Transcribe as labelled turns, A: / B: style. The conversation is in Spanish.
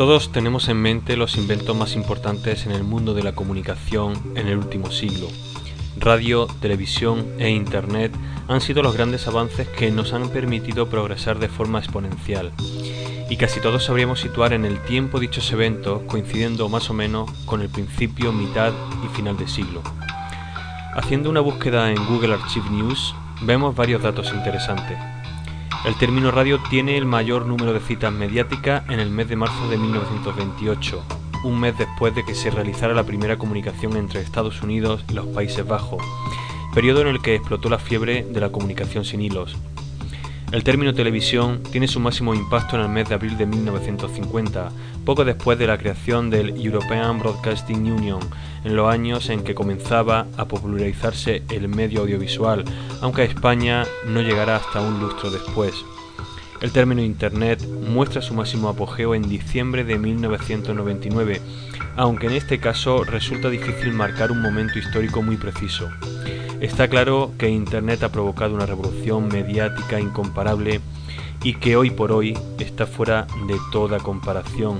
A: Todos tenemos en mente los inventos más importantes en el mundo de la comunicación en el último siglo. Radio, televisión e Internet han sido los grandes avances que nos han permitido progresar de forma exponencial. Y casi todos sabríamos situar en el tiempo dichos eventos coincidiendo más o menos con el principio, mitad y final de siglo. Haciendo una búsqueda en Google Archive News, vemos varios datos interesantes. El término radio tiene el mayor número de citas mediáticas en el mes de marzo de 1928, un mes después de que se realizara la primera comunicación entre Estados Unidos y los Países Bajos, periodo en el que explotó la fiebre de la comunicación sin hilos. El término televisión tiene su máximo impacto en el mes de abril de 1950, poco después de la creación del European Broadcasting Union, en los años en que comenzaba a popularizarse el medio audiovisual, aunque a España no llegará hasta un lustro después. El término Internet muestra su máximo apogeo en diciembre de 1999, aunque en este caso resulta difícil marcar un momento histórico muy preciso. Está claro que Internet ha provocado una revolución mediática incomparable y que hoy por hoy está fuera de toda comparación.